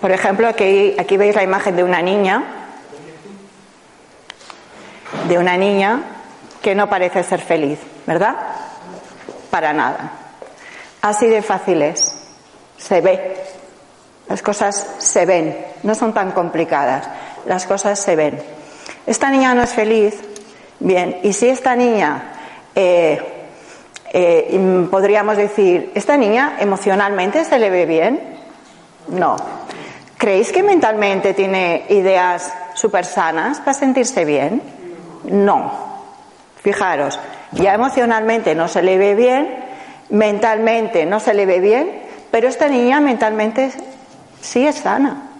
Por ejemplo, aquí, veis la imagen de una niña, de una niña que no parece ser feliz, ¿verdad? Para nada. Así de fácil es. Se ve. Las cosas se ven. No son tan complicadas. Las cosas se ven. Esta niña no es feliz. Bien. Y si esta niña, eh, eh, podríamos decir, ¿esta niña emocionalmente se le ve bien? No. ¿Creéis que mentalmente tiene ideas súper sanas para sentirse bien? No. Fijaros, ya emocionalmente no se le ve bien, mentalmente no se le ve bien, pero esta niña mentalmente sí es sana,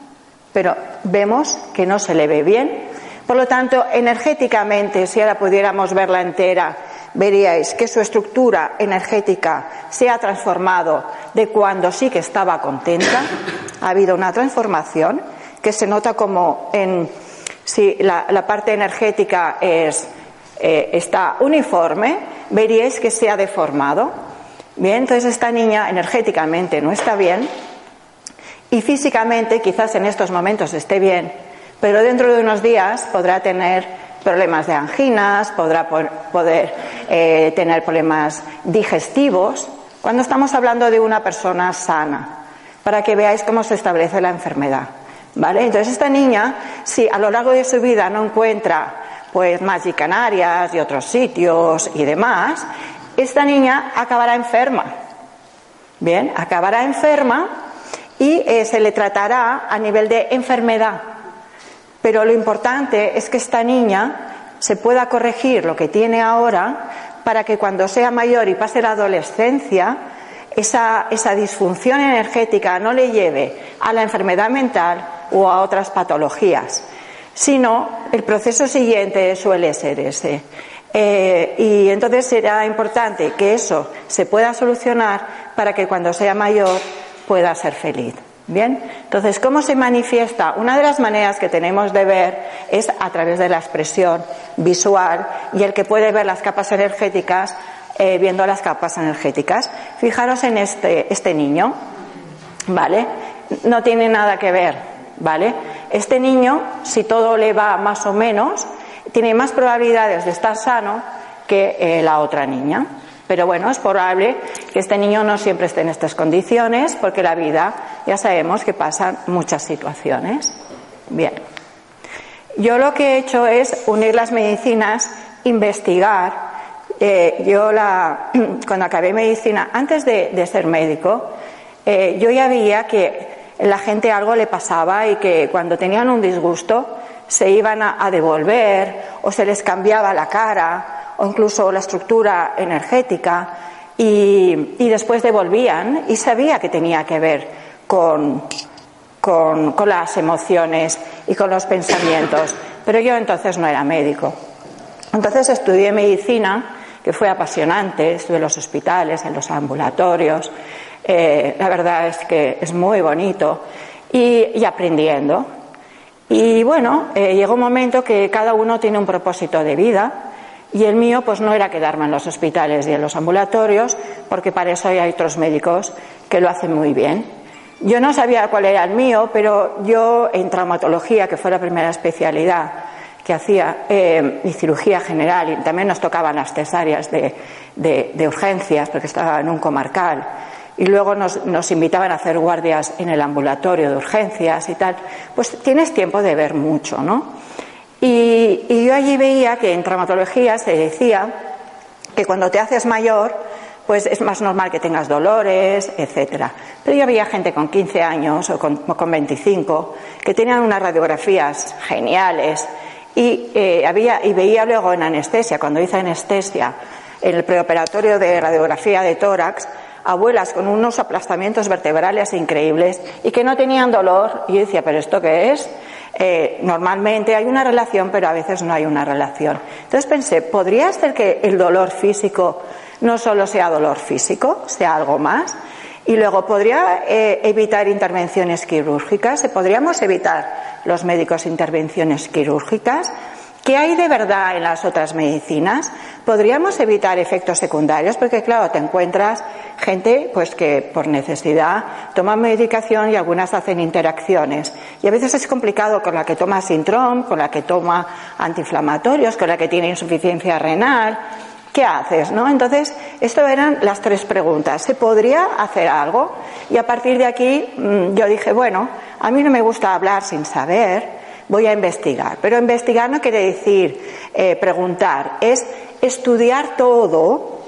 pero vemos que no se le ve bien. Por lo tanto, energéticamente, si ahora pudiéramos verla entera, veríais que su estructura energética se ha transformado de cuando sí que estaba contenta, ha habido una transformación que se nota como en si la, parte energética es, eh, está uniforme, veríais que se ha deformado. Bien, entonces esta niña energéticamente no está bien y físicamente quizás en estos momentos esté bien, pero dentro de unos días podrá tener problemas de anginas, podrá poder eh, tener problemas digestivos, cuando estamos hablando de una persona sana, para que veáis cómo se establece la enfermedad. ¿Vale? Entonces esta niña, si a lo largo de su vida no encuentra pues Magic Canarias y otros sitios y demás, esta niña acabará enferma. Bien, acabará enferma y eh, se le tratará a nivel de enfermedad. Pero lo importante es que esta niña se pueda corregir lo que tiene ahora para que cuando sea mayor y pase la adolescencia, esa, esa disfunción energética no le lleve a la enfermedad mental o a otras patologías, sino el proceso siguiente suele ser ese. Eh, y entonces será importante que eso se pueda solucionar para que cuando sea mayor pueda ser feliz. Bien, entonces, ¿cómo se manifiesta? Una de las maneras que tenemos de ver es a través de la expresión visual y el que puede ver las capas energéticas eh, viendo las capas energéticas. Fijaros en este, este niño, ¿vale? No tiene nada que ver, ¿vale? Este niño, si todo le va más o menos, tiene más probabilidades de estar sano que eh, la otra niña. Pero bueno, es probable que este niño no siempre esté en estas condiciones, porque la vida ya sabemos que pasan muchas situaciones. Bien. Yo lo que he hecho es unir las medicinas, investigar. Eh, yo la, cuando acabé medicina, antes de, ser médico, eh, yo ya veía que la gente algo le pasaba y que cuando tenían un disgusto se iban a devolver o se les cambiaba la cara o incluso la estructura energética y, después devolvían y sabía que tenía que ver con, con, las emociones y con los pensamientos. Pero yo entonces no era médico. Entonces estudié medicina, que fue apasionante, estuve en los hospitales, en los ambulatorios. Eh, la verdad es que es muy bonito y, aprendiendo. Y bueno, eh, llegó un momento que cada uno tiene un propósito de vida y el mío, pues no era quedarme en los hospitales y en los ambulatorios, porque para eso hay otros médicos que lo hacen muy bien. Yo no sabía cuál era el mío, pero yo en traumatología, que fue la primera especialidad que hacía, eh, y cirugía general, y también nos tocaban las cesáreas de, de, urgencias, porque estaba en un comarcal, y luego nos, nos invitaban a hacer guardias en el ambulatorio de urgencias y tal, pues tienes tiempo de ver mucho, ¿no? Y, yo allí veía que en traumatología se decía que cuando te haces mayor, pues es más normal que tengas dolores, etcétera. Pero yo veía gente con 15 años o con, con 25 que tenían unas radiografías geniales y, eh, había, y veía luego en anestesia, cuando hice anestesia, en el preoperatorio de radiografía de tórax, abuelas con unos aplastamientos vertebrales increíbles y que no tenían dolor. Y yo decía, ¿pero esto qué es? Eh, normalmente hay una relación, pero a veces no hay una relación. Entonces pensé, ¿podría ser que el dolor físico no solo sea dolor físico, sea algo más? Y luego, ¿podría eh, evitar intervenciones quirúrgicas? ¿Podríamos evitar los médicos intervenciones quirúrgicas? ¿Qué hay de verdad en las otras medicinas? podríamos evitar efectos secundarios porque claro, te encuentras gente pues que por necesidad toma medicación y algunas hacen interacciones. Y a veces es complicado con la que toma Sintrom, con la que toma antiinflamatorios, con la que tiene insuficiencia renal. ¿Qué haces? ¿No? Entonces, esto eran las tres preguntas. ¿Se podría hacer algo? Y a partir de aquí mm, yo dije, bueno, a mí no me gusta hablar sin saber, voy a investigar. Pero investigar no quiere decir eh, preguntar, es estudiar todo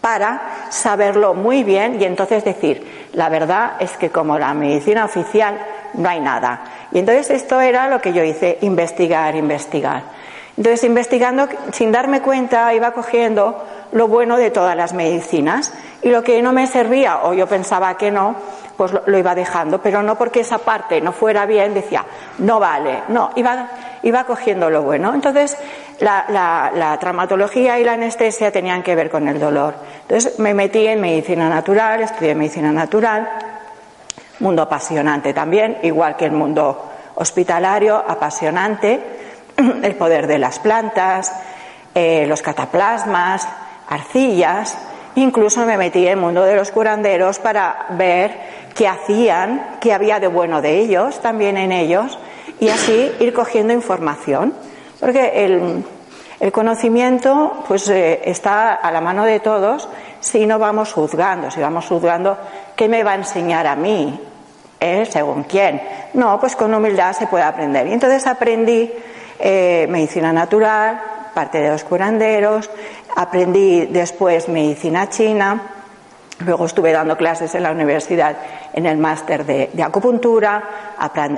para saberlo muy bien y entonces decir, la verdad es que como la medicina oficial no hay nada. Y entonces esto era lo que yo hice, investigar, investigar. Entonces, investigando, sin darme cuenta, iba cogiendo lo bueno de todas las medicinas y lo que no me servía o yo pensaba que no, pues lo, iba dejando, pero no porque esa parte no fuera bien, decía, no vale, no, iba, iba cogiendo lo bueno. Entonces, la, traumatología y la anestesia tenían que ver con el dolor. Entonces, me metí en medicina natural, estudié medicina natural, mundo apasionante también, igual que el mundo hospitalario, apasionante, el poder de las plantas, eh, los cataplasmas, arcillas, incluso me metí en el mundo de los curanderos para ver qué hacían, qué había de bueno de ellos, también en ellos, y así ir cogiendo información. Porque el, el conocimiento pues eh, está a la mano de todos si no vamos juzgando, si vamos juzgando qué me va a enseñar a mí, ¿Eh? según quién. No, pues con humildad se puede aprender. Y entonces aprendí eh, medicina natural, parte de los curanderos, aprendí después medicina china, Luego estuve dando clases en la universidad en el máster de, acupuntura,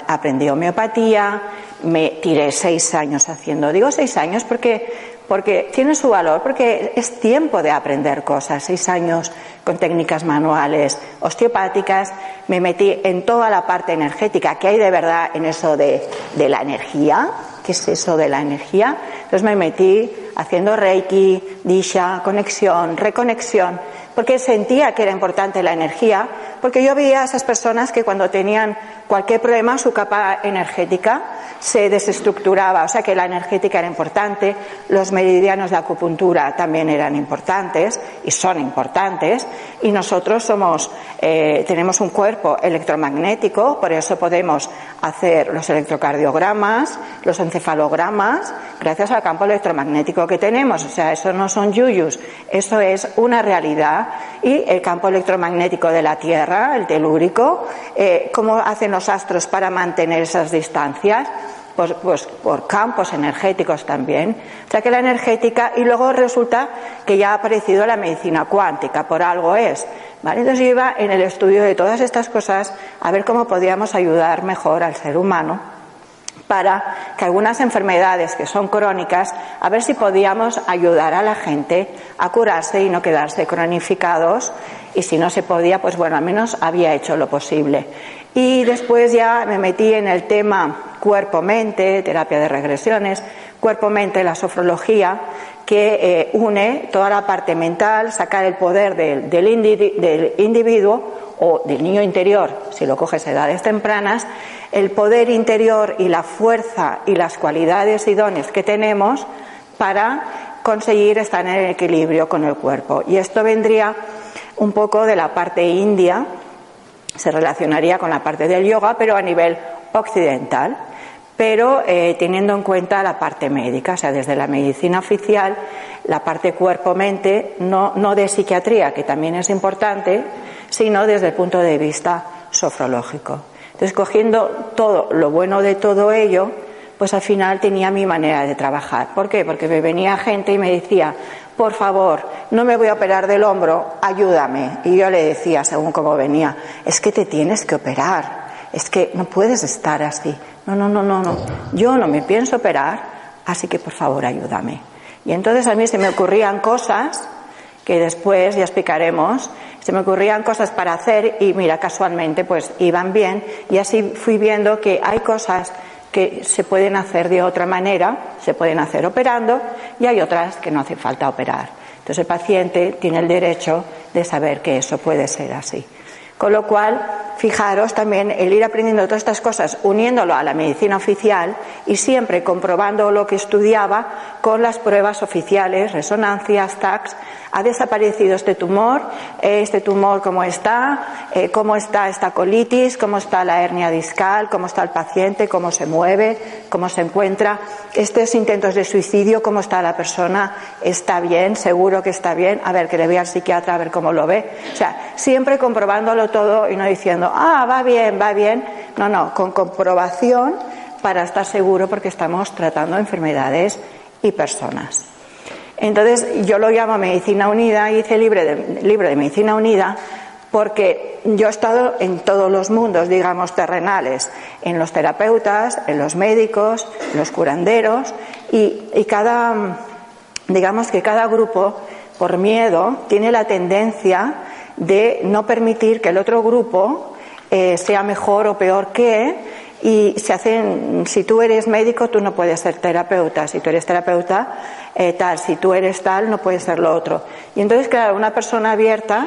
aprendí homeopatía, me tiré seis años haciendo. Digo seis años porque, porque tiene su valor, porque es tiempo de aprender cosas. Seis años con técnicas manuales osteopáticas, me metí en toda la parte energética que hay de verdad en eso de, de la energía. ¿Qué es eso de la energía? Entonces me metí haciendo Reiki, Disha, conexión, reconexión porque sentía que era importante la energía, porque yo veía a esas personas que cuando tenían cualquier problema su capa energética se desestructuraba, o sea que la energética era importante, los meridianos de acupuntura también eran importantes y son importantes, y nosotros somos, eh, tenemos un cuerpo electromagnético, por eso podemos hacer los electrocardiogramas, los encefalogramas, gracias al campo electromagnético que tenemos, o sea, eso no son yuyus, eso es una realidad, y el campo electromagnético de la Tierra, el telúrico, eh, cómo hacen los astros para mantener esas distancias, pues, pues, por campos energéticos también. O sea que la energética, y luego resulta que ya ha aparecido la medicina cuántica, por algo es. ¿vale? Entonces yo iba en el estudio de todas estas cosas a ver cómo podíamos ayudar mejor al ser humano para que algunas enfermedades que son crónicas, a ver si podíamos ayudar a la gente a curarse y no quedarse cronificados y si no se podía, pues bueno, al menos había hecho lo posible. Y después ya me metí en el tema cuerpo-mente, terapia de regresiones, cuerpo-mente, la sofrología, que eh, une toda la parte mental, sacar el poder del, del, individuo o del niño interior, si lo coges a edades tempranas, el poder interior y la fuerza y las cualidades y dones que tenemos para conseguir estar en equilibrio con el cuerpo. Y esto vendría un poco de la parte india, se relacionaría con la parte del yoga, pero a nivel occidental, pero eh, teniendo en cuenta la parte médica, o sea, desde la medicina oficial, la parte cuerpo-mente, no, no de psiquiatría, que también es importante, sino desde el punto de vista sofrológico. Entonces, cogiendo todo lo bueno de todo ello, pues al final tenía mi manera de trabajar. ¿Por qué? Porque me venía gente y me decía, por favor, no me voy a operar del hombro, ayúdame. Y yo le decía, según cómo venía, es que te tienes que operar, es que no puedes estar así. No, no, no, no, no. Yo no me pienso operar, así que por favor ayúdame. Y entonces a mí se me ocurrían cosas que después ya explicaremos, se me ocurrían cosas para hacer y mira, casualmente pues iban bien y así fui viendo que hay cosas que se pueden hacer de otra manera, se pueden hacer operando y hay otras que no hace falta operar. Entonces el paciente tiene el derecho de saber que eso puede ser así. Con lo cual, fijaros también el ir aprendiendo todas estas cosas, uniéndolo a la medicina oficial y siempre comprobando lo que estudiaba con las pruebas oficiales, resonancias, TACs, ha desaparecido este tumor, este tumor cómo está, eh, cómo está esta colitis, cómo está la hernia discal, cómo está el paciente, cómo se mueve, cómo se encuentra, estos intentos de suicidio, cómo está la persona, está bien, seguro que está bien, a ver que le vea al psiquiatra a ver cómo lo ve. O sea, siempre comprobándolo todo y no diciendo, ah, va bien, va bien. No, no, con comprobación para estar seguro porque estamos tratando enfermedades y personas. Entonces, yo lo llamo Medicina Unida, hice libro de, libro de Medicina Unida, porque yo he estado en todos los mundos, digamos, terrenales, en los terapeutas, en los médicos, en los curanderos, y, y cada, digamos que cada grupo, por miedo, tiene la tendencia de no permitir que el otro grupo eh, sea mejor o peor que, y se hacen, si tú eres médico, tú no puedes ser terapeuta, si tú eres terapeuta, eh, tal, si tú eres tal, no puedes ser lo otro. Y entonces, claro, una persona abierta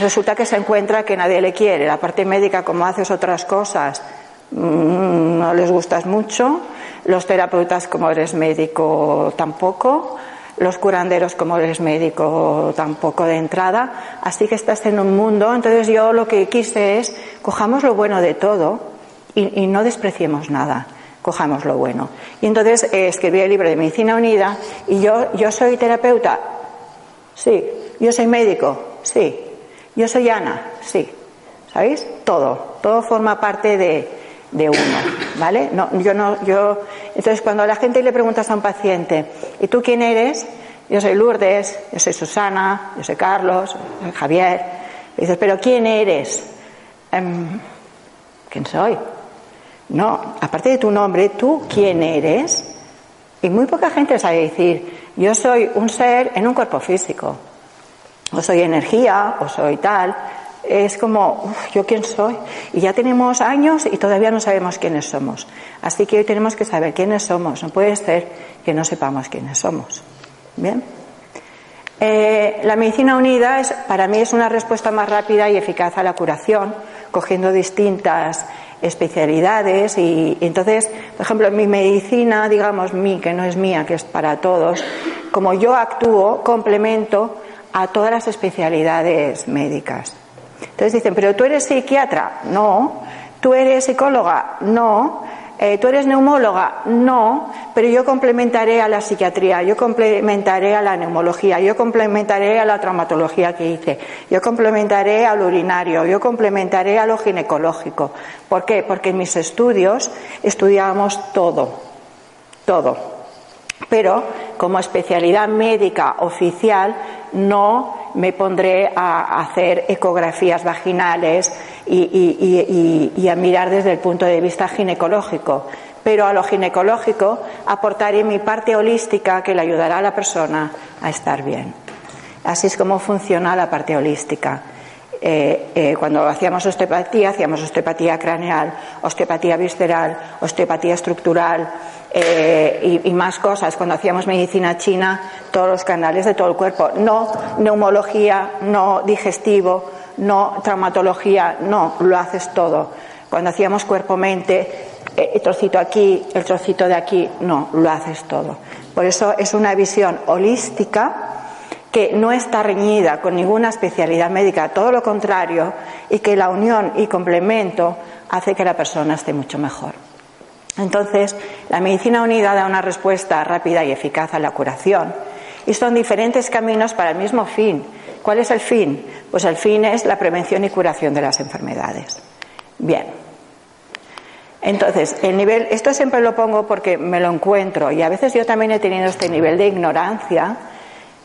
resulta que se encuentra que nadie le quiere. La parte médica, como haces otras cosas, mm, no les gustas mucho. Los terapeutas, como eres médico, tampoco. Los curanderos, como eres médico, tampoco de entrada. Así que estás en un mundo. Entonces yo lo que quise es, cojamos lo bueno de todo y, no despreciemos nada, cojamos lo bueno. Y entonces eh, escribí el libro de Medicina Unida y yo, yo soy terapeuta, sí, yo soy médico, sí, yo soy Ana, sí, ¿sabéis? Todo, todo forma parte de, de uno, ¿vale? No, yo no, yo, entonces cuando a la gente le preguntas a un paciente, ¿y tú quién eres? Yo soy Lourdes, yo soy Susana, yo soy Carlos, yo soy Javier. Y dices, ¿pero quién eres? Em, ¿Quién soy? No, aparte de tu nombre, ¿tú quién eres? Y muy poca gente sabe decir, yo soy un ser en un cuerpo físico, o soy energía, o soy tal. Es como, ¿yo quién soy? Y ya tenemos años y todavía no sabemos quiénes somos. Así que hoy tenemos que saber quiénes somos. No puede ser que no sepamos quiénes somos. Bien. Eh, la medicina unida es, para mí es una respuesta más rápida y eficaz a la curación, cogiendo distintas especialidades y, entonces, por ejemplo, en mi medicina, digamos mi, que no es mía, que es para todos, como yo actúo, complemento a todas las especialidades médicas. Entonces dicen, pero tú eres psiquiatra, no, tú eres psicóloga, no, eh, ¿Tú eres neumóloga? No, pero yo complementaré a la psiquiatría, yo complementaré a la neumología, yo complementaré a la traumatología que hice, yo complementaré al urinario, yo complementaré a lo ginecológico. ¿Por qué? Porque en mis estudios estudiábamos todo, todo. Pero como especialidad médica oficial no me pondré a hacer ecografías vaginales y, a mirar desde el punto de vista ginecológico. Pero a lo ginecológico aportaré mi parte holística que le ayudará a la persona a estar bien. Así es como funciona la parte holística. Eh, eh, cuando hacíamos osteopatía, hacíamos osteopatía craneal, osteopatía visceral, osteopatía estructural eh, y, más cosas. Cuando hacíamos medicina china, todos los canales de todo el cuerpo. No neumología, no digestivo, no traumatología, no, lo haces todo. Cuando hacíamos cuerpo-mente, el trocito aquí, el trocito de aquí, no, lo haces todo. Por eso es una visión holística que no está reñida con ninguna especialidad médica, todo lo contrario, y que la unión y complemento hace que la persona esté mucho mejor. Entonces, la medicina unida da una respuesta rápida y eficaz a la curación, y son diferentes caminos para el mismo fin. ¿Cuál es el fin? Pues el fin es la prevención y curación de las enfermedades. Bien. Entonces, el nivel, esto siempre lo pongo porque me lo encuentro y a veces yo también he tenido este nivel de ignorancia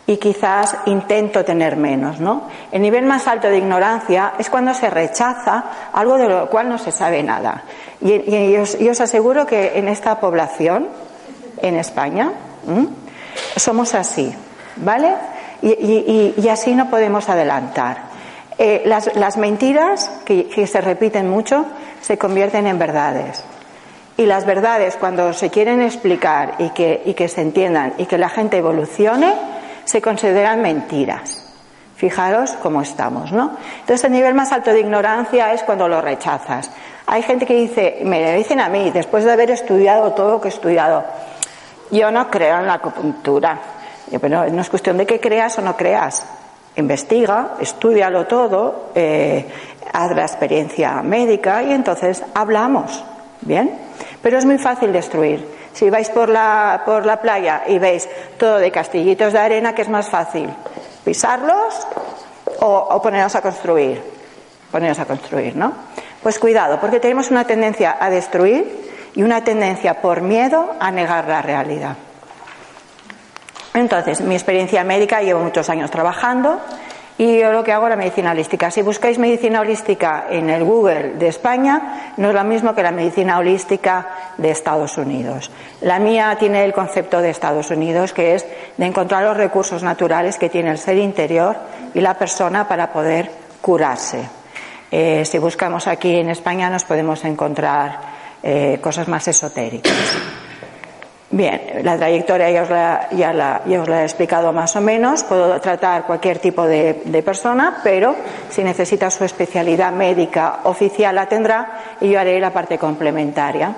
y quizás intento tener menos, ¿no? El nivel más alto de ignorancia es cuando se rechaza algo de lo cual no se sabe nada. Y, os, aseguro que en esta población, en España, somos así, ¿vale? Y, así no podemos adelantar. Eh, las, mentiras que, se repiten mucho se convierten en verdades. Y las verdades, cuando se quieren explicar y que, se entiendan y que la gente evolucione, se consideran mentiras. Fijaros cómo estamos, ¿no? Entonces, el nivel más alto de ignorancia es cuando lo rechazas. Hay gente que dice, me dicen a mí, después de haber estudiado todo lo que he estudiado, yo no creo en la acupuntura. Pero no es cuestión de que creas o no creas. Investiga, estudialo todo, eh, haz la experiencia médica y entonces hablamos. ¿Bien? Pero es muy fácil destruir. Si vais por la, por la playa y veis todo de castillitos de arena, ¿qué es más fácil? pisarlos o, ponernos a construir. Ponernos a construir, ¿no? Pues cuidado, porque tenemos una tendencia a destruir y una tendencia por miedo a negar la realidad. Entonces, mi experiencia médica, llevo muchos años trabajando y yo lo que hago es la medicina holística. Si buscáis medicina holística en el Google de España, no es lo mismo que la medicina holística de Estados Unidos. La mía tiene el concepto de Estados Unidos, que es de encontrar los recursos naturales que tiene el ser interior y la persona para poder curarse. Eh, si buscamos aquí en España nos podemos encontrar eh, cosas más esotéricas. Bien, la trayectoria ya os la, he explicado más o menos. Puedo tratar cualquier tipo de, persona, pero si necesita su especialidad médica oficial la tendrá y yo haré la parte complementaria.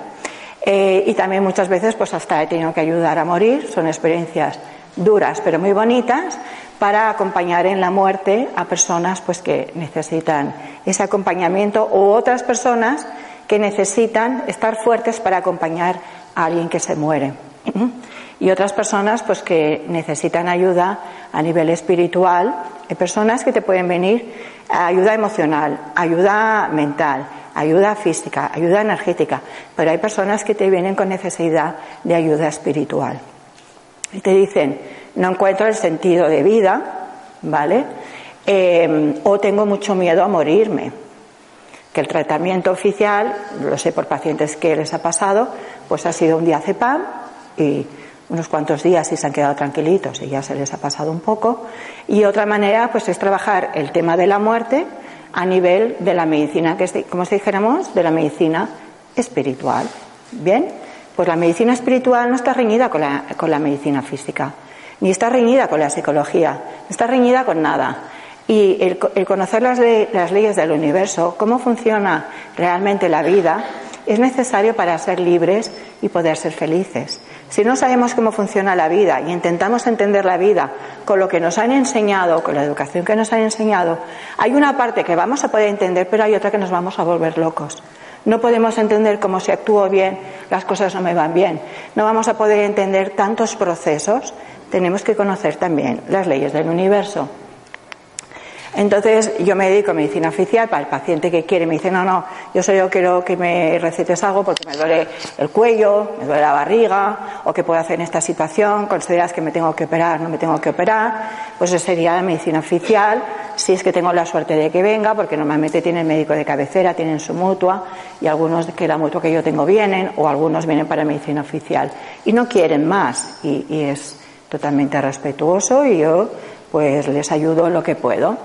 Eh, y también muchas veces, pues hasta he tenido que ayudar a morir. Son experiencias duras, pero muy bonitas, para acompañar en la muerte a personas, pues que necesitan ese acompañamiento o otras personas que necesitan estar fuertes para acompañar alguien que se muere. Y otras personas pues que necesitan ayuda a nivel espiritual, hay personas que te pueden venir ayuda emocional, ayuda mental, ayuda física, ayuda energética, pero hay personas que te vienen con necesidad de ayuda espiritual. Y te dicen, no encuentro el sentido de vida, ¿vale? Eh, o tengo mucho miedo a morirme que el tratamiento oficial, lo sé por pacientes que les ha pasado, pues ha sido un diazepam y unos cuantos días y se han quedado tranquilitos y ya se les ha pasado un poco. Y otra manera, pues es trabajar el tema de la muerte a nivel de la medicina, que es, como si dijéramos, de la medicina espiritual. Bien, pues la medicina espiritual no está reñida con la, con la medicina física, ni está reñida con la psicología, no está reñida con nada. Y el, conocer las, las leyes del universo, cómo funciona realmente la vida, es necesario para ser libres y poder ser felices. Si no sabemos cómo funciona la vida y intentamos entender la vida con lo que nos han enseñado, con la educación que nos han enseñado, hay una parte que vamos a poder entender, pero hay otra que nos vamos a volver locos. No podemos entender cómo si actúo bien, las cosas no me van bien. No vamos a poder entender tantos procesos. Tenemos que conocer también las leyes del universo. Entonces yo me dedico a medicina oficial para el paciente que quiere, me dice, no, no, yo solo quiero que me recetes algo porque me duele el cuello, me duele la barriga, o qué puedo hacer en esta situación, consideras que me tengo que operar, no me tengo que operar, pues eso sería la medicina oficial, si es que tengo la suerte de que venga, porque normalmente tienen médico de cabecera, tienen su mutua, y algunos que la mutua que yo tengo vienen, o algunos vienen para medicina oficial, y no quieren más, y, y es totalmente respetuoso, y yo pues les ayudo lo que puedo.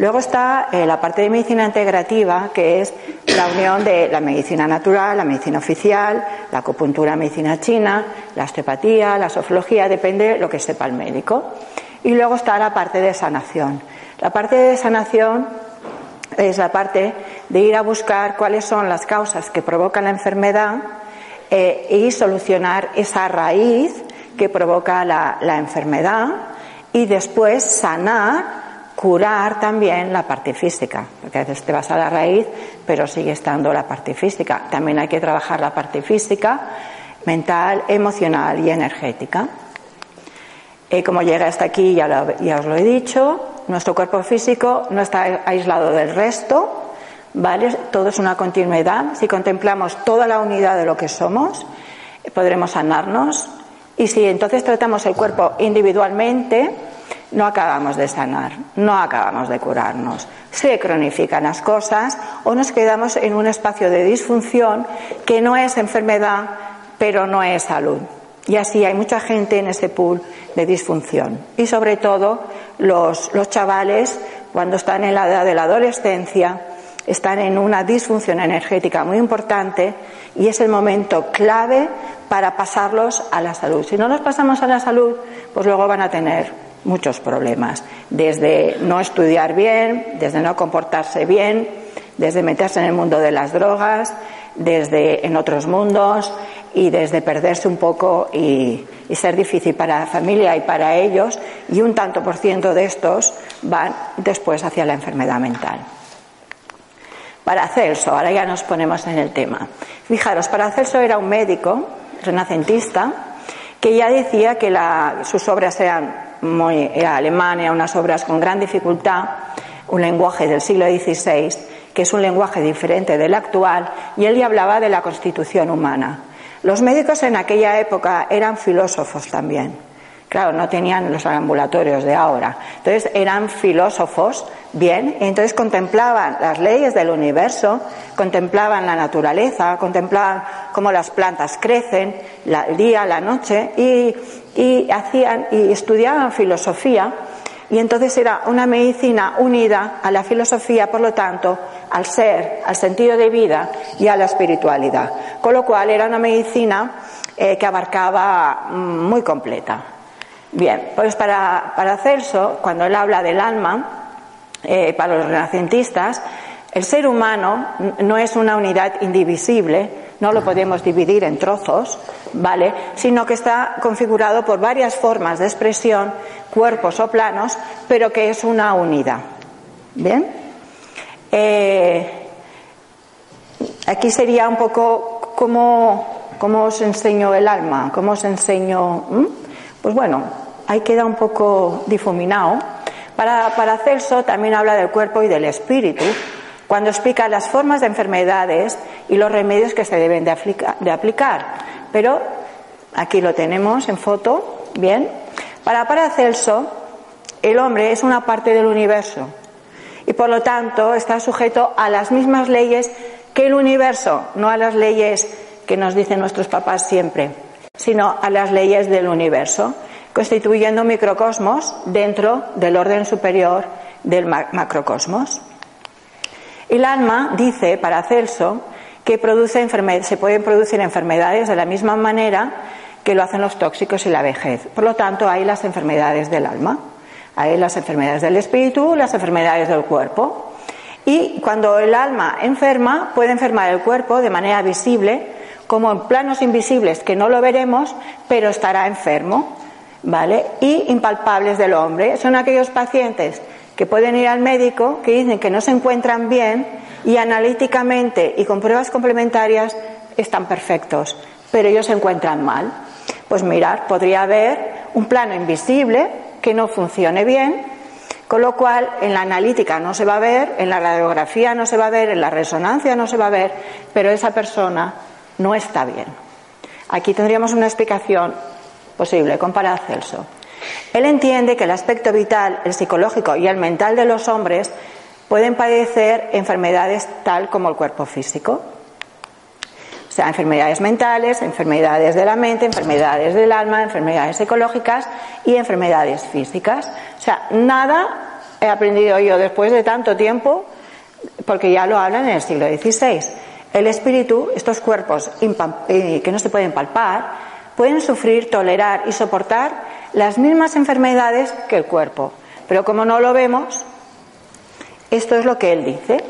Luego está eh, la parte de medicina integrativa, que es la unión de la medicina natural, la medicina oficial, la acupuntura, medicina china, la osteopatía, la sofología, depende de lo que sepa el médico. Y luego está la parte de sanación. La parte de sanación es la parte de ir a buscar cuáles son las causas que provocan la enfermedad eh, y solucionar esa raíz que provoca la enfermedad y después sanar curar también la parte física, porque a veces te vas a la raíz, pero sigue estando la parte física. También hay que trabajar la parte física, mental, emocional y energética. Y como llega hasta aquí, ya, ya os lo he dicho, nuestro cuerpo físico no está aislado del resto, ¿vale? Todo es una continuidad. Si contemplamos toda la unidad de lo que somos, podremos sanarnos. Y si entonces tratamos el cuerpo individualmente, no acabamos de sanar, no acabamos de curarnos. Se cronifican las cosas o nos quedamos en un espacio de disfunción que no es enfermedad, pero no es salud. Y así hay mucha gente en ese pool de disfunción. Y sobre todo los, los chavales, cuando están en la edad de la adolescencia, están en una disfunción energética muy importante y es el momento clave para pasarlos a la salud. Si no los pasamos a la salud, pues luego van a tener muchos problemas, desde no estudiar bien, desde no comportarse bien, desde meterse en el mundo de las drogas, desde en otros mundos y desde perderse un poco y, ser difícil para la familia y para ellos y un tanto por ciento de estos van después hacia la enfermedad mental. Paracelso, ahora ya nos ponemos en el tema. Fijaros, Paracelso era un médico renacentista que ya decía que sus obras eran muy, era alemán, eran unas obras con gran dificultad, un lenguaje del siglo XVI, que es un lenguaje diferente del actual, y él ya hablaba de la constitución humana. Los médicos en aquella época eran filósofos también. Claro, no tenían los ambulatorios de ahora. Entonces eran filósofos, bien, entonces contemplaban las leyes del universo, contemplaban la naturaleza, contemplaban cómo las plantas crecen, el día, la noche, y, y hacían y estudiaban filosofía. Y entonces era una medicina unida a la filosofía, por lo tanto, al ser, al sentido de vida y a la espiritualidad. Con lo cual era una medicina eh, que abarcaba mm, muy completa. Bien, pues para, para Celso, cuando él habla del alma, eh, para los renacentistas, el ser humano no es una unidad indivisible, no lo podemos dividir en trozos, ¿vale? Sino que está configurado por varias formas de expresión, cuerpos o planos, pero que es una unidad. ¿Bien? Eh, aquí sería un poco cómo, cómo os enseño el alma, cómo os enseño. Pues bueno, ahí queda un poco difuminado. Para, para Celso también habla del cuerpo y del espíritu, cuando explica las formas de enfermedades y los remedios que se deben de, aplicar. Pero aquí lo tenemos en foto, bien. Para Paracelso, el hombre es una parte del universo y por lo tanto está sujeto a las mismas leyes que el universo, no a las leyes que nos dicen nuestros papás siempre, sino a las leyes del universo, constituyendo microcosmos dentro del orden superior del macrocosmos. El alma dice, para Celso, que se pueden producir enfermedades de la misma manera que lo hacen los tóxicos y la vejez. Por lo tanto, hay las enfermedades del alma. Hay las enfermedades del espíritu, las enfermedades del cuerpo. Y cuando el alma enferma, puede enfermar el cuerpo de manera visible, como en planos invisibles que no lo veremos, pero estará enfermo, ¿vale? Y impalpables del hombre. Son aquellos pacientes que pueden ir al médico, que dicen que no se encuentran bien y analíticamente y con pruebas complementarias están perfectos, pero ellos se encuentran mal. Pues mirar, podría haber un plano invisible que no funcione bien, con lo cual en la analítica no se va a ver, en la radiografía no se va a ver, en la resonancia no se va a ver, pero esa persona no está bien. Aquí tendríamos una explicación posible con Paracelso. Él entiende que el aspecto vital, el psicológico y el mental de los hombres pueden padecer enfermedades tal como el cuerpo físico. O sea, enfermedades mentales, enfermedades de la mente, enfermedades del alma, enfermedades psicológicas y enfermedades físicas. O sea, nada he aprendido yo después de tanto tiempo, porque ya lo hablan en el siglo XVI. El espíritu, estos cuerpos eh, que no se pueden palpar, pueden sufrir, tolerar y soportar las mismas enfermedades que el cuerpo. Pero como no lo vemos, esto es lo que él dice.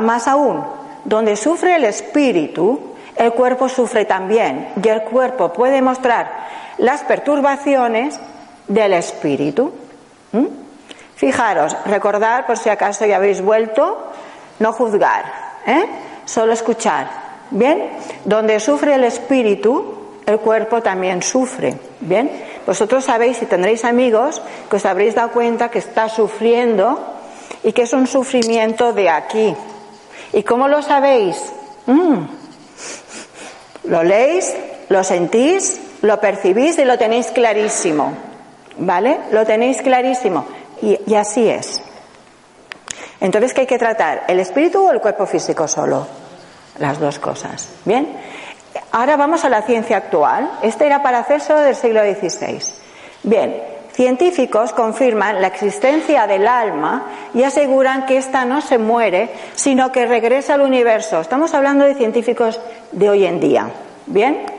Más aún, donde sufre el espíritu, el cuerpo sufre también y el cuerpo puede mostrar las perturbaciones del espíritu. ¿Mm? Fijaros, recordar por si acaso ya habéis vuelto, no juzgar, ¿eh? solo escuchar. Bien, donde sufre el espíritu, el cuerpo también sufre. Bien, vosotros sabéis, si tendréis amigos, que os habréis dado cuenta que está sufriendo y que es un sufrimiento de aquí, ¿Y cómo lo sabéis? Mm. Lo leéis, lo sentís, lo percibís y lo tenéis clarísimo. ¿Vale? Lo tenéis clarísimo. Y, y así es. Entonces, ¿qué hay que tratar? ¿El espíritu o el cuerpo físico solo? Las dos cosas. ¿Bien? Ahora vamos a la ciencia actual. Este era para Celso del siglo XVI. Bien, Científicos confirman la existencia del alma y aseguran que ésta no se muere, sino que regresa al universo. Estamos hablando de científicos de hoy en día. ¿Bien?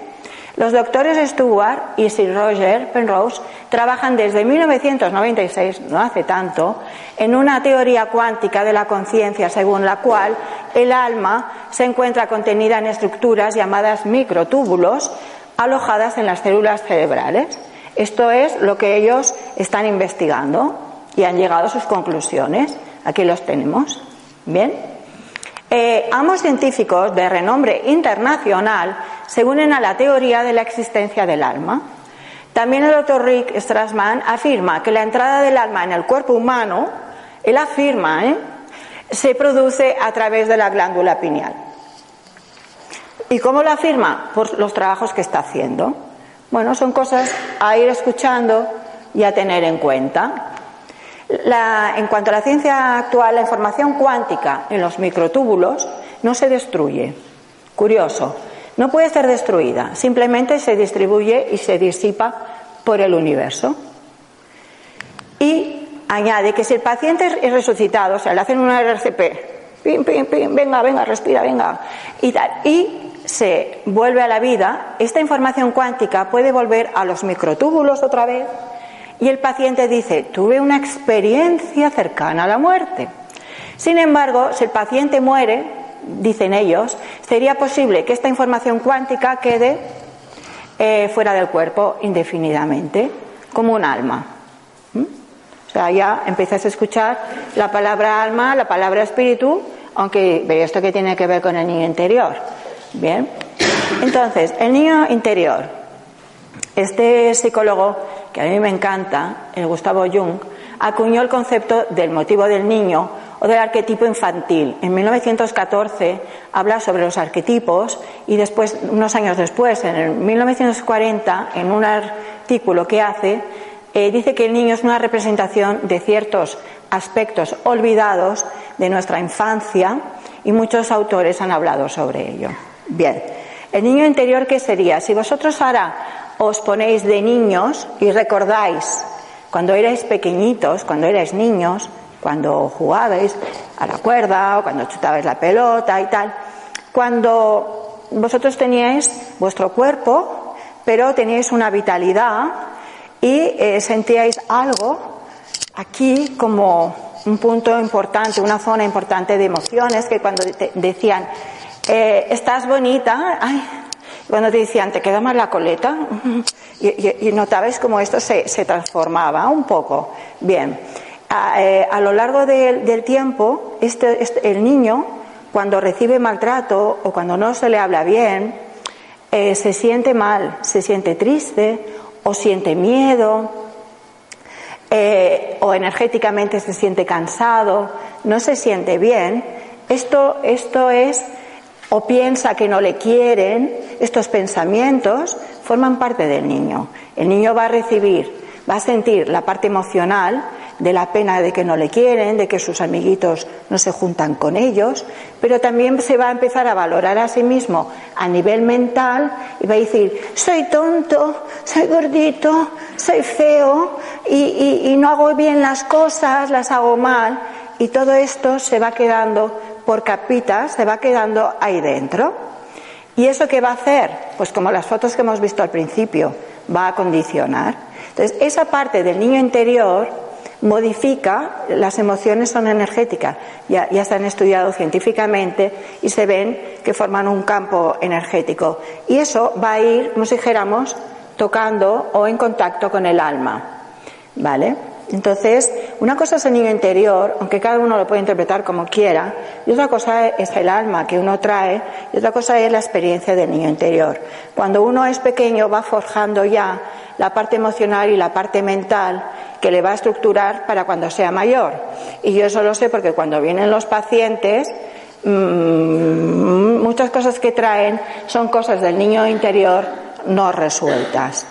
Los doctores Stewart y Sir Roger Penrose trabajan desde 1996, no hace tanto, en una teoría cuántica de la conciencia según la cual el alma se encuentra contenida en estructuras llamadas microtúbulos alojadas en las células cerebrales. Esto es lo que ellos están investigando y han llegado a sus conclusiones. Aquí los tenemos. Bien. Eh, ambos científicos de renombre internacional se unen a la teoría de la existencia del alma. También el doctor Rick Strassman afirma que la entrada del alma en el cuerpo humano, él afirma, ¿eh? se produce a través de la glándula pineal. ¿Y cómo lo afirma? Por los trabajos que está haciendo. Bueno, son cosas a ir escuchando y a tener en cuenta. en cuanto a la ciencia actual, la información cuántica en los microtúbulos no se destruye. Curioso. No puede ser destruida, simplemente se distribuye y se disipa por el universo. Y añade que si el paciente es resucitado, o sea, le hacen una RCP, pim, pim, pim, venga, venga, respira, venga, y y se vuelve a la vida, esta información cuántica puede volver a los microtúbulos otra vez y el paciente dice, tuve una experiencia cercana a la muerte. Sin embargo, si el paciente muere, dicen ellos, sería posible que esta información cuántica quede eh, fuera del cuerpo indefinidamente, como un alma. ¿Mm? O sea, ya empiezas a escuchar la palabra alma, la palabra espíritu, aunque esto que tiene que ver con el niño interior. Bien. Entonces, el niño interior. Este psicólogo, que a mí me encanta, el Gustavo Jung, acuñó el concepto del motivo del niño o del arquetipo infantil. En 1914 habla sobre los arquetipos y después, unos años después, en 1940, en un artículo que hace, eh, dice que el niño es una representación de ciertos aspectos olvidados de nuestra infancia y muchos autores han hablado sobre ello. Bien, el niño interior, ¿qué sería? Si vosotros ahora os ponéis de niños y recordáis cuando erais pequeñitos, cuando erais niños, cuando jugabais a la cuerda o cuando chutabais la pelota y tal, cuando vosotros teníais vuestro cuerpo, pero teníais una vitalidad y eh, sentíais algo aquí como un punto importante, una zona importante de emociones que cuando te decían, eh, estás bonita, cuando te decían, te queda más la coleta, y, notabais como esto se, se transformaba un poco. Bien. Eh, a, lo largo del tiempo, este, este, el niño, cuando recibe maltrato o cuando no se le habla bien, eh, se siente mal, se siente triste o siente miedo eh, o energéticamente se siente cansado, no se siente bien. Esto, esto es o piensa que no le quieren, estos pensamientos forman parte del niño. El niño va a recibir, va a sentir la parte emocional de la pena de que no le quieren, de que sus amiguitos no se juntan con ellos, pero también se va a empezar a valorar a sí mismo a nivel mental y va a decir, soy tonto, soy gordito, soy feo y, no hago bien las cosas, las hago mal y todo esto se va quedando por capitas, se va quedando ahí dentro. ¿Y eso qué va a hacer? Pues como las fotos que hemos visto al principio, va a condicionar. Entonces, esa parte del niño interior modifica, las emociones son energéticas, ya, ya se han estudiado científicamente y se ven que forman un campo energético. Y eso va a ir, como si dijéramos, tocando o en contacto con el alma. ¿Vale? Entonces, una cosa es el niño interior, aunque cada uno lo puede interpretar como quiera, y otra cosa es el alma que uno trae, y otra cosa es la experiencia del niño interior. Cuando uno es pequeño va forjando ya la parte emocional y la parte mental que le va a estructurar para cuando sea mayor. Y yo eso lo sé porque cuando vienen los pacientes, mm, muchas cosas que traen son cosas del niño interior no resueltas.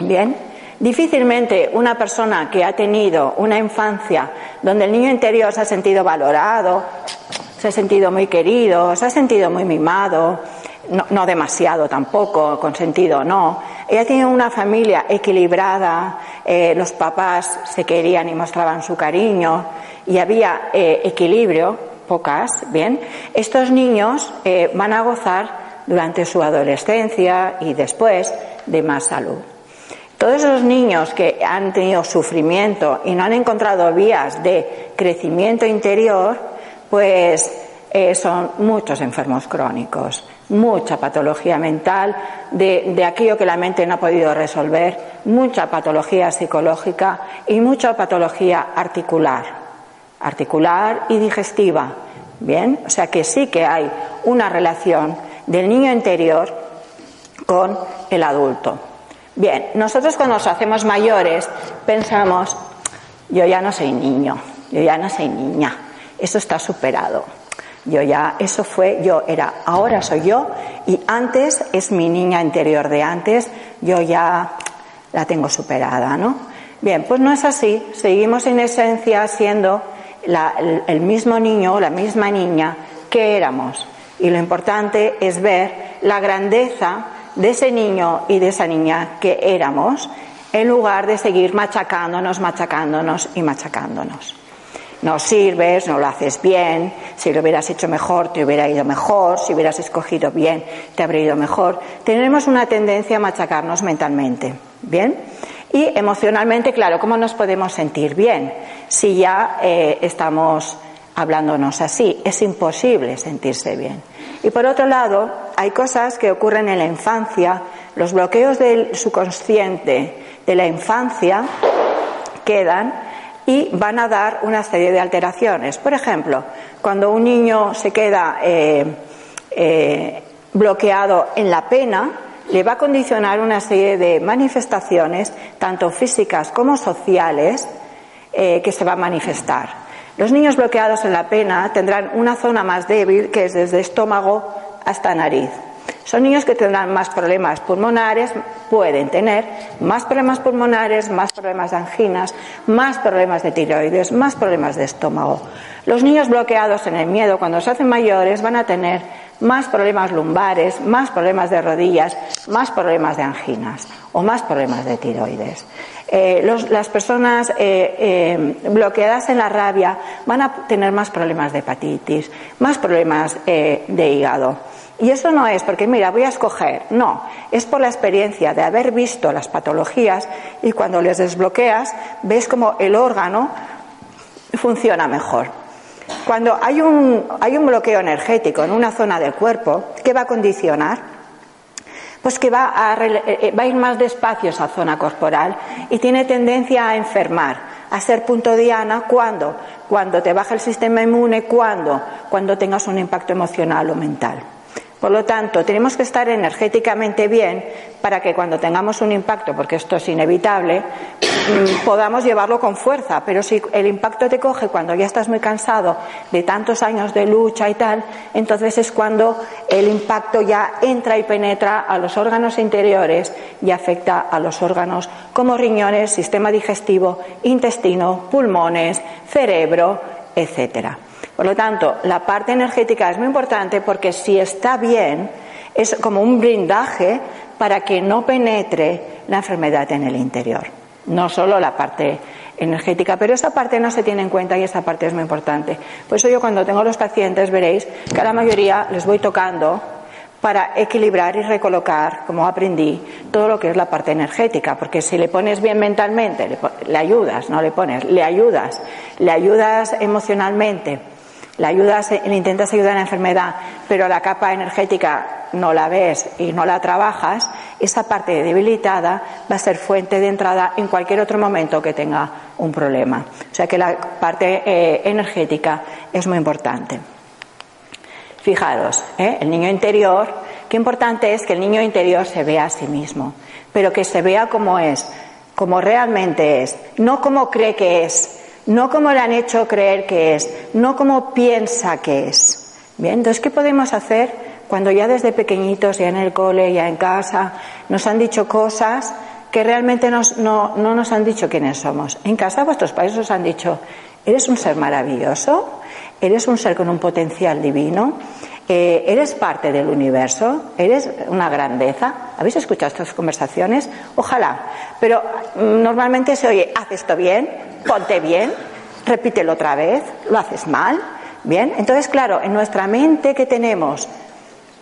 Bien. Difícilmente una persona que ha tenido una infancia donde el niño interior se ha sentido valorado, se ha sentido muy querido, se ha sentido muy mimado, no, demasiado tampoco, consentido no. Ella tiene una familia equilibrada, eh, los papás se querían y mostraban su cariño y había eh, equilibrio, pocas, bien. Estos niños eh, van a gozar durante su adolescencia y después de más salud. Todos esos niños que han tenido sufrimiento y no han encontrado vías de crecimiento interior, pues eh, son muchos enfermos crónicos, mucha patología mental de, de, aquello que la mente no ha podido resolver, mucha patología psicológica y mucha patología articular, articular y digestiva. Bien, o sea que sí que hay una relación del niño interior con el adulto. Bien, nosotros cuando nos hacemos mayores pensamos, yo ya no soy niño, yo ya no soy niña, eso está superado. Yo ya, eso fue, yo era, ahora soy yo y antes es mi niña interior de antes, yo ya la tengo superada, ¿no? Bien, pues no es así, seguimos en esencia siendo el, el mismo niño o la misma niña que éramos. Y lo importante es ver la grandeza de ese niño y de esa niña que éramos, en lugar de seguir machacándonos, machacándonos y machacándonos no sirves, no lo haces bien, si lo hubieras hecho mejor te hubiera ido mejor, si hubieras escogido bien te habría ido mejor. Tenemos una tendencia a machacarnos mentalmente, ¿bien? Y emocionalmente, claro, ¿cómo nos podemos sentir bien si ya eh, estamos hablándonos así? Es imposible sentirse bien. Y por otro lado, hay cosas que ocurren en la infancia, los bloqueos del subconsciente de la infancia quedan y van a dar una serie de alteraciones. Por ejemplo, cuando un niño se queda eh, eh, bloqueado en la pena, le va a condicionar una serie de manifestaciones, tanto físicas como sociales, eh, que se va a manifestar. Los niños bloqueados en la pena tendrán una zona más débil, que es desde estómago hasta nariz. Son niños que tendrán más problemas pulmonares, pueden tener más problemas pulmonares, más problemas de anginas, más problemas de tiroides, más problemas de estómago. Los niños bloqueados en el miedo, cuando se hacen mayores, van a tener más problemas lumbares, más problemas de rodillas, más problemas de anginas o más problemas de tiroides. Eh, las personas eh, eh, bloqueadas en la rabia van a tener más problemas de hepatitis, más problemas de hígado. Y eso no es porque, mira, voy a escoger, no, es por la experiencia de haber visto las patologías y cuando les desbloqueas ves como el órgano funciona mejor. Cuando hay un, hay un bloqueo energético en una zona del cuerpo, ¿qué va a condicionar? Pues que va a, eh, eh, va a ir más despacio esa zona corporal y tiene tendencia a enfermar, a ser punto diana cuando, cuando te baja el sistema inmune, cuando, cuando tengas un impacto emocional o mental. Por lo tanto, tenemos que estar energéticamente bien para que cuando tengamos un impacto, porque esto es inevitable, mm, podamos llevarlo con fuerza. Pero si el impacto te coge cuando ya estás muy cansado de tantos años de lucha y tal, entonces es cuando el impacto ya entra y penetra a los órganos interiores y afecta a los órganos como riñones, sistema digestivo, intestino, pulmones, cerebro, etcétera. Por lo tanto, la parte energética es muy importante porque si está bien, es como un blindaje para que no penetre la enfermedad en el interior. No solo la parte energética, pero esa parte no se tiene en cuenta y esa parte es muy importante. Por eso yo cuando tengo los pacientes veréis que a la mayoría les voy tocando para equilibrar y recolocar, como aprendí, todo lo que es la parte energética, porque si le pones bien mentalmente, le, le ayudas, no le pones, le ayudas, le ayudas emocionalmente, la le intentas ayudar a la enfermedad, pero la capa energética no la ves y no la trabajas, esa parte debilitada va a ser fuente de entrada en cualquier otro momento que tenga un problema. O sea que la parte eh, energética es muy importante. Fijaros, ¿eh? el niño interior, qué importante es que el niño interior se vea a sí mismo, pero que se vea como es, como realmente es, no como cree que es, no como le han hecho creer que es, no como piensa que es. Bien, entonces, ¿qué podemos hacer cuando ya desde pequeñitos, ya en el cole, ya en casa, nos han dicho cosas que realmente no, no nos han dicho quiénes somos? En casa vuestros padres os han dicho, eres un ser maravilloso, eres un ser con un potencial divino, eh, eres parte del universo, eres una grandeza. ¿Habéis escuchado estas conversaciones? Ojalá. Pero mm, normalmente se oye, haz esto bien, ponte bien, repítelo otra vez, lo haces mal. Bien, entonces claro, en nuestra mente que tenemos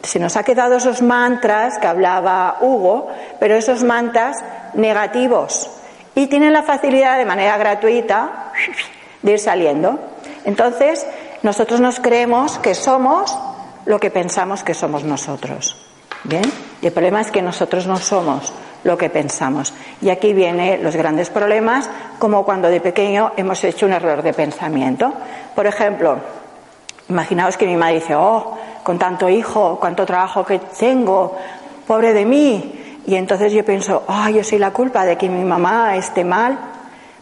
Se nos ha quedado esos mantras que hablaba Hugo, pero esos mantras negativos. Y tienen la facilidad de manera gratuita de ir saliendo. Entonces, nosotros nos creemos que somos lo que pensamos que somos nosotros. ¿Bien? Y el problema es que nosotros no somos lo que pensamos. Y aquí vienen los grandes problemas, como cuando de pequeño hemos hecho un error de pensamiento. Por ejemplo, imaginaos que mi madre dice, oh, con tanto hijo, cuánto trabajo que tengo, pobre de mí. Y entonces yo pienso, oh, yo soy la culpa de que mi mamá esté mal,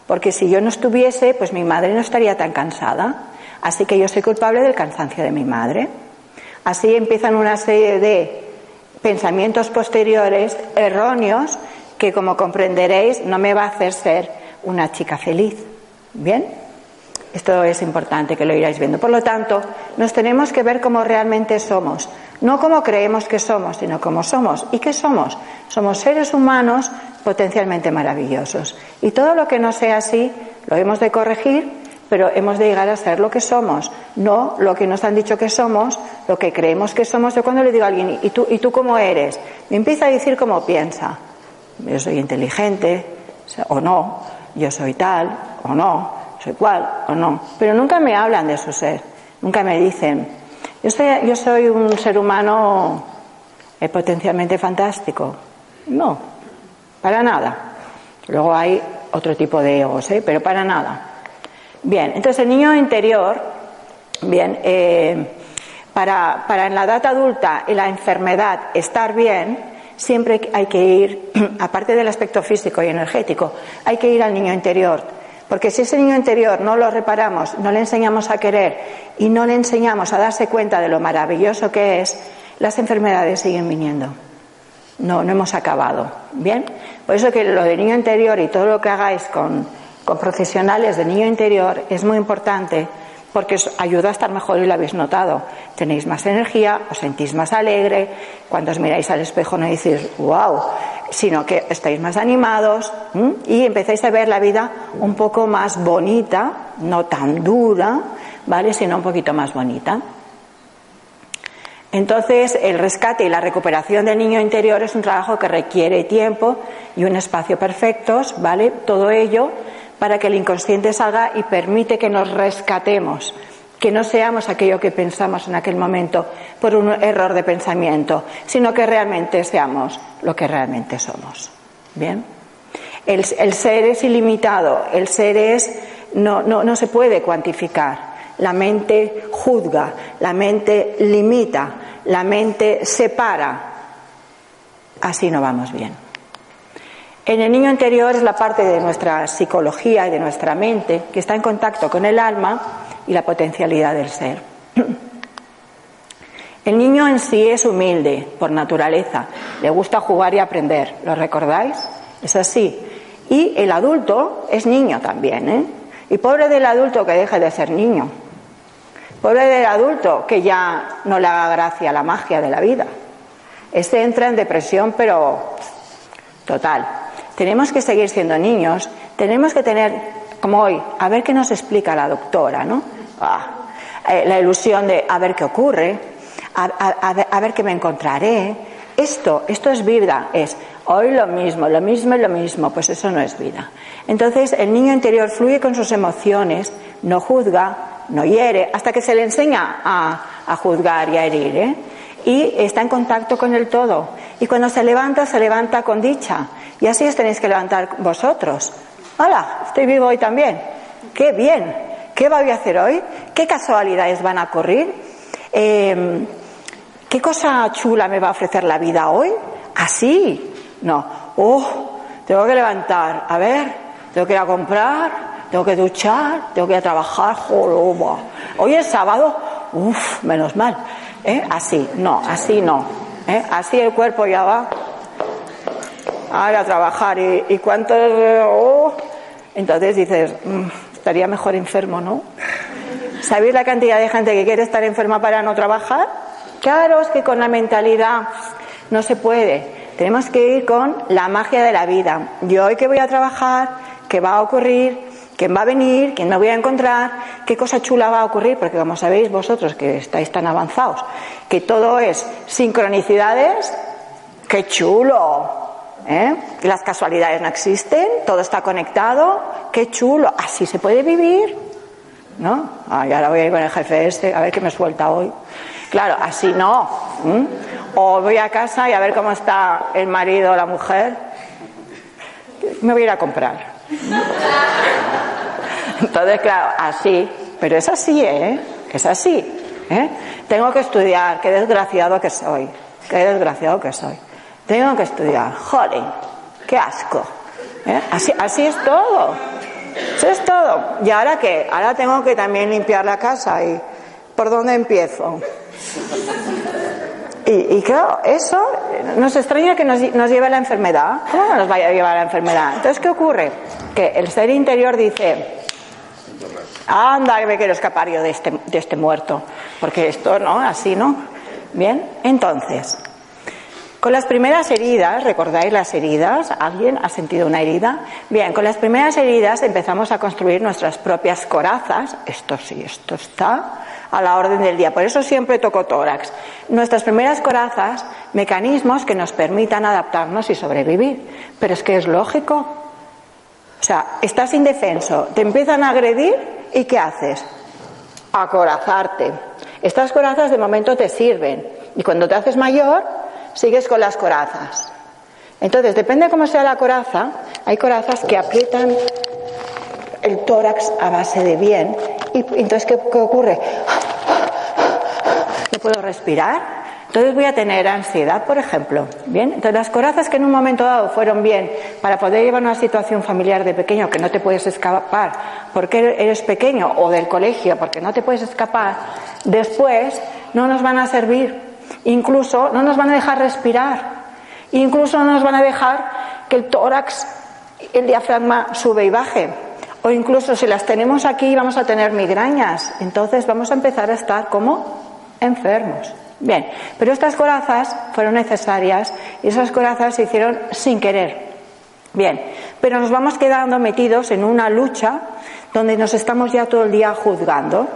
porque si yo no estuviese, pues mi madre no estaría tan cansada. Así que yo soy culpable del cansancio de mi madre. Así empiezan una serie de pensamientos posteriores erróneos que, como comprenderéis, no me va a hacer ser una chica feliz. ¿Bien? Esto es importante que lo iráis viendo. Por lo tanto, nos tenemos que ver como realmente somos. No como creemos que somos, sino como somos. ¿Y qué somos? Somos seres humanos potencialmente maravillosos. Y todo lo que no sea así, lo hemos de corregir pero hemos de llegar a ser lo que somos, no lo que nos han dicho que somos, lo que creemos que somos. Yo cuando le digo a alguien, ¿y tú, ¿y tú cómo eres? Me empieza a decir cómo piensa. Yo soy inteligente, o no, yo soy tal, o no, soy cual, o no. Pero nunca me hablan de su ser, nunca me dicen, yo soy, yo soy un ser humano eh, potencialmente fantástico. No, para nada. Luego hay otro tipo de egos, ¿eh? pero para nada. Bien, entonces el niño interior, bien, eh, para, para en la edad adulta y la enfermedad estar bien, siempre hay que ir, aparte del aspecto físico y energético, hay que ir al niño interior. Porque si ese niño interior no lo reparamos, no le enseñamos a querer y no le enseñamos a darse cuenta de lo maravilloso que es, las enfermedades siguen viniendo. No, no hemos acabado. Bien, por eso que lo del niño interior y todo lo que hagáis con, con profesionales de niño interior es muy importante porque os ayuda a estar mejor y lo habéis notado. Tenéis más energía, os sentís más alegre, cuando os miráis al espejo no decís wow, sino que estáis más animados y empezáis a ver la vida un poco más bonita, no tan dura, ¿vale? Sino un poquito más bonita. Entonces, el rescate y la recuperación del niño interior es un trabajo que requiere tiempo y un espacio perfectos, ¿vale? Todo ello para que el inconsciente salga y permite que nos rescatemos, que no seamos aquello que pensamos en aquel momento por un error de pensamiento, sino que realmente seamos lo que realmente somos. Bien. El, ser es ilimitado, el ser es no, no, no se puede cuantificar. La mente juzga, la mente limita, la mente separa. Así no vamos bien. En el niño interior es la parte de nuestra psicología y de nuestra mente que está en contacto con el alma y la potencialidad del ser. El niño en sí es humilde por naturaleza, le gusta jugar y aprender, ¿lo recordáis? Es así. Y el adulto es niño también, ¿eh? Y pobre del adulto que deje de ser niño. Pobre del adulto que ya no le haga gracia la magia de la vida. Este entra en depresión, pero total. Tenemos que seguir siendo niños, tenemos que tener, como hoy, a ver qué nos explica la doctora, ¿no? Ah, eh, la ilusión de a ver qué ocurre, a, ver qué me encontraré. Esto, esto es vida, es hoy lo mismo, lo mismo y lo mismo, pues eso no es vida. Entonces el niño interior fluye con sus emociones, no juzga, no hiere, hasta que se le enseña a, a juzgar y a herir, ¿eh? Y está en contacto con el todo. Y cuando se levanta, se levanta con dicha. Y así os tenéis que levantar vosotros. Hola, estoy vivo hoy también. Qué bien. ¿Qué voy a hacer hoy? ¿Qué casualidades van a ocurrir? Em, ¿Qué cosa chula me va a ofrecer la vida hoy? Así. No. Oh, tengo que levantar. A ver, tengo que ir a comprar, tengo que duchar, tengo que ir a trabajar. Hoy es sábado. Uf, menos mal. ¿Eh? Así, no, así no. ¿Eh? Así el cuerpo ya va a trabajar y, y cuánto... Oh. Entonces dices, mm, estaría mejor enfermo, ¿no? ¿Sabéis la cantidad de gente que quiere estar enferma para no trabajar? Claro, es que con la mentalidad no se puede. Tenemos que ir con la magia de la vida. Yo hoy que voy a trabajar, ¿qué va a ocurrir? quién va a venir, quién me voy a encontrar, qué cosa chula va a ocurrir, porque como sabéis vosotros que estáis tan avanzados, que todo es sincronicidades, qué chulo, ¿eh? Las casualidades no existen, todo está conectado, qué chulo, así se puede vivir, ¿no? Ay, ahora voy a ir con el jefe este, a ver qué me suelta hoy. Claro, así no. O voy a casa y a ver cómo está el marido o la mujer. Me voy a ir a comprar. Entonces, claro, así, pero es así, ¿eh? Es así. ¿eh? Tengo que estudiar, qué desgraciado que soy, qué desgraciado que soy. Tengo que estudiar, joder, qué asco. ¿eh? Así, así es todo. Eso es todo. ¿Y ahora qué? Ahora tengo que también limpiar la casa y ¿por dónde empiezo? Y, claro, eso nos extraña que nos, lleve a la enfermedad. ¿Cómo no nos vaya a llevar a la enfermedad? Entonces, ¿qué ocurre? Que el ser interior dice, anda, que me quiero escapar yo de este, de este muerto. Porque esto, ¿no? Así, ¿no? Bien, entonces, con las primeras heridas, ¿recordáis las heridas? ¿Alguien ha sentido una herida? Bien, con las primeras heridas empezamos a construir nuestras propias corazas. Esto sí, esto está a la orden del día. Por eso siempre toco tórax. Nuestras primeras corazas, mecanismos que nos permitan adaptarnos y sobrevivir. Pero es que es lógico. O sea, estás indefenso, te empiezan a agredir y ¿qué haces? Acorazarte. Estas corazas de momento te sirven y cuando te haces mayor sigues con las corazas. Entonces, depende cómo sea la coraza, hay corazas que aprietan el tórax a base de bien. Y entonces, ¿qué, ocurre? No puedo respirar. Entonces voy a tener ansiedad, por ejemplo. Bien, entonces las corazas que en un momento dado fueron bien para poder llevar una situación familiar de pequeño que no te puedes escapar porque eres pequeño o del colegio porque no te puedes escapar, después no nos van a servir. Incluso no nos van a dejar respirar. Incluso no nos van a dejar que el tórax, el diafragma sube y baje o incluso si las tenemos aquí vamos a tener migrañas. Entonces vamos a empezar a estar como enfermos. Bien, pero estas corazas fueron necesarias y esas corazas se hicieron sin querer. Bien, pero nos vamos quedando metidos en una lucha donde nos estamos ya todo el día juzgando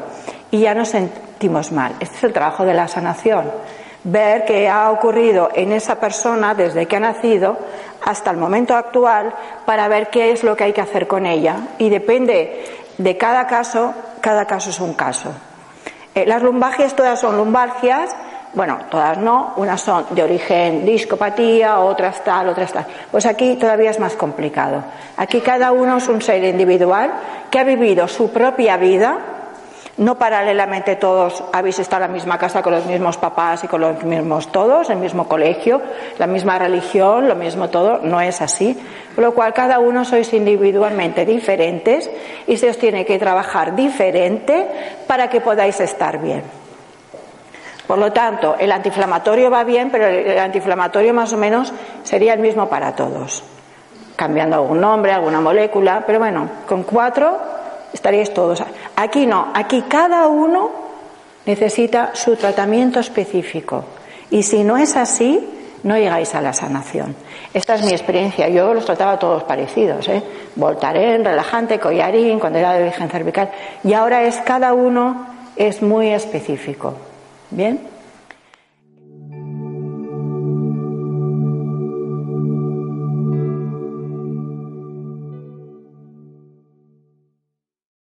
y ya nos sentimos mal. Este es el trabajo de la sanación. Ver qué ha ocurrido en esa persona desde que ha nacido hasta el momento actual para ver qué es lo que hay que hacer con ella. Y depende de cada caso, cada caso es un caso. Eh, las lumbagias todas son lumbalgias, bueno, todas no, unas son de origen discopatía, otras tal, otras tal. Pues aquí todavía es más complicado. Aquí cada uno es un ser individual que ha vivido su propia vida no paralelamente todos habéis estado en la misma casa con los mismos papás y con los mismos todos, el mismo colegio, la misma religión, lo mismo todo, no es así. Por lo cual cada uno sois individualmente diferentes y se os tiene que trabajar diferente para que podáis estar bien. Por lo tanto, el antiinflamatorio va bien, pero el antiinflamatorio más o menos sería el mismo para todos, cambiando algún nombre, alguna molécula, pero bueno, con cuatro estaríais todos. Aquí no, aquí cada uno necesita su tratamiento específico. Y si no es así, no llegáis a la sanación. Esta es mi experiencia. Yo los trataba todos parecidos, ¿eh? Voltaren, relajante, collarín, cuando era de virgen cervical. Y ahora es cada uno es muy específico. ¿Bien?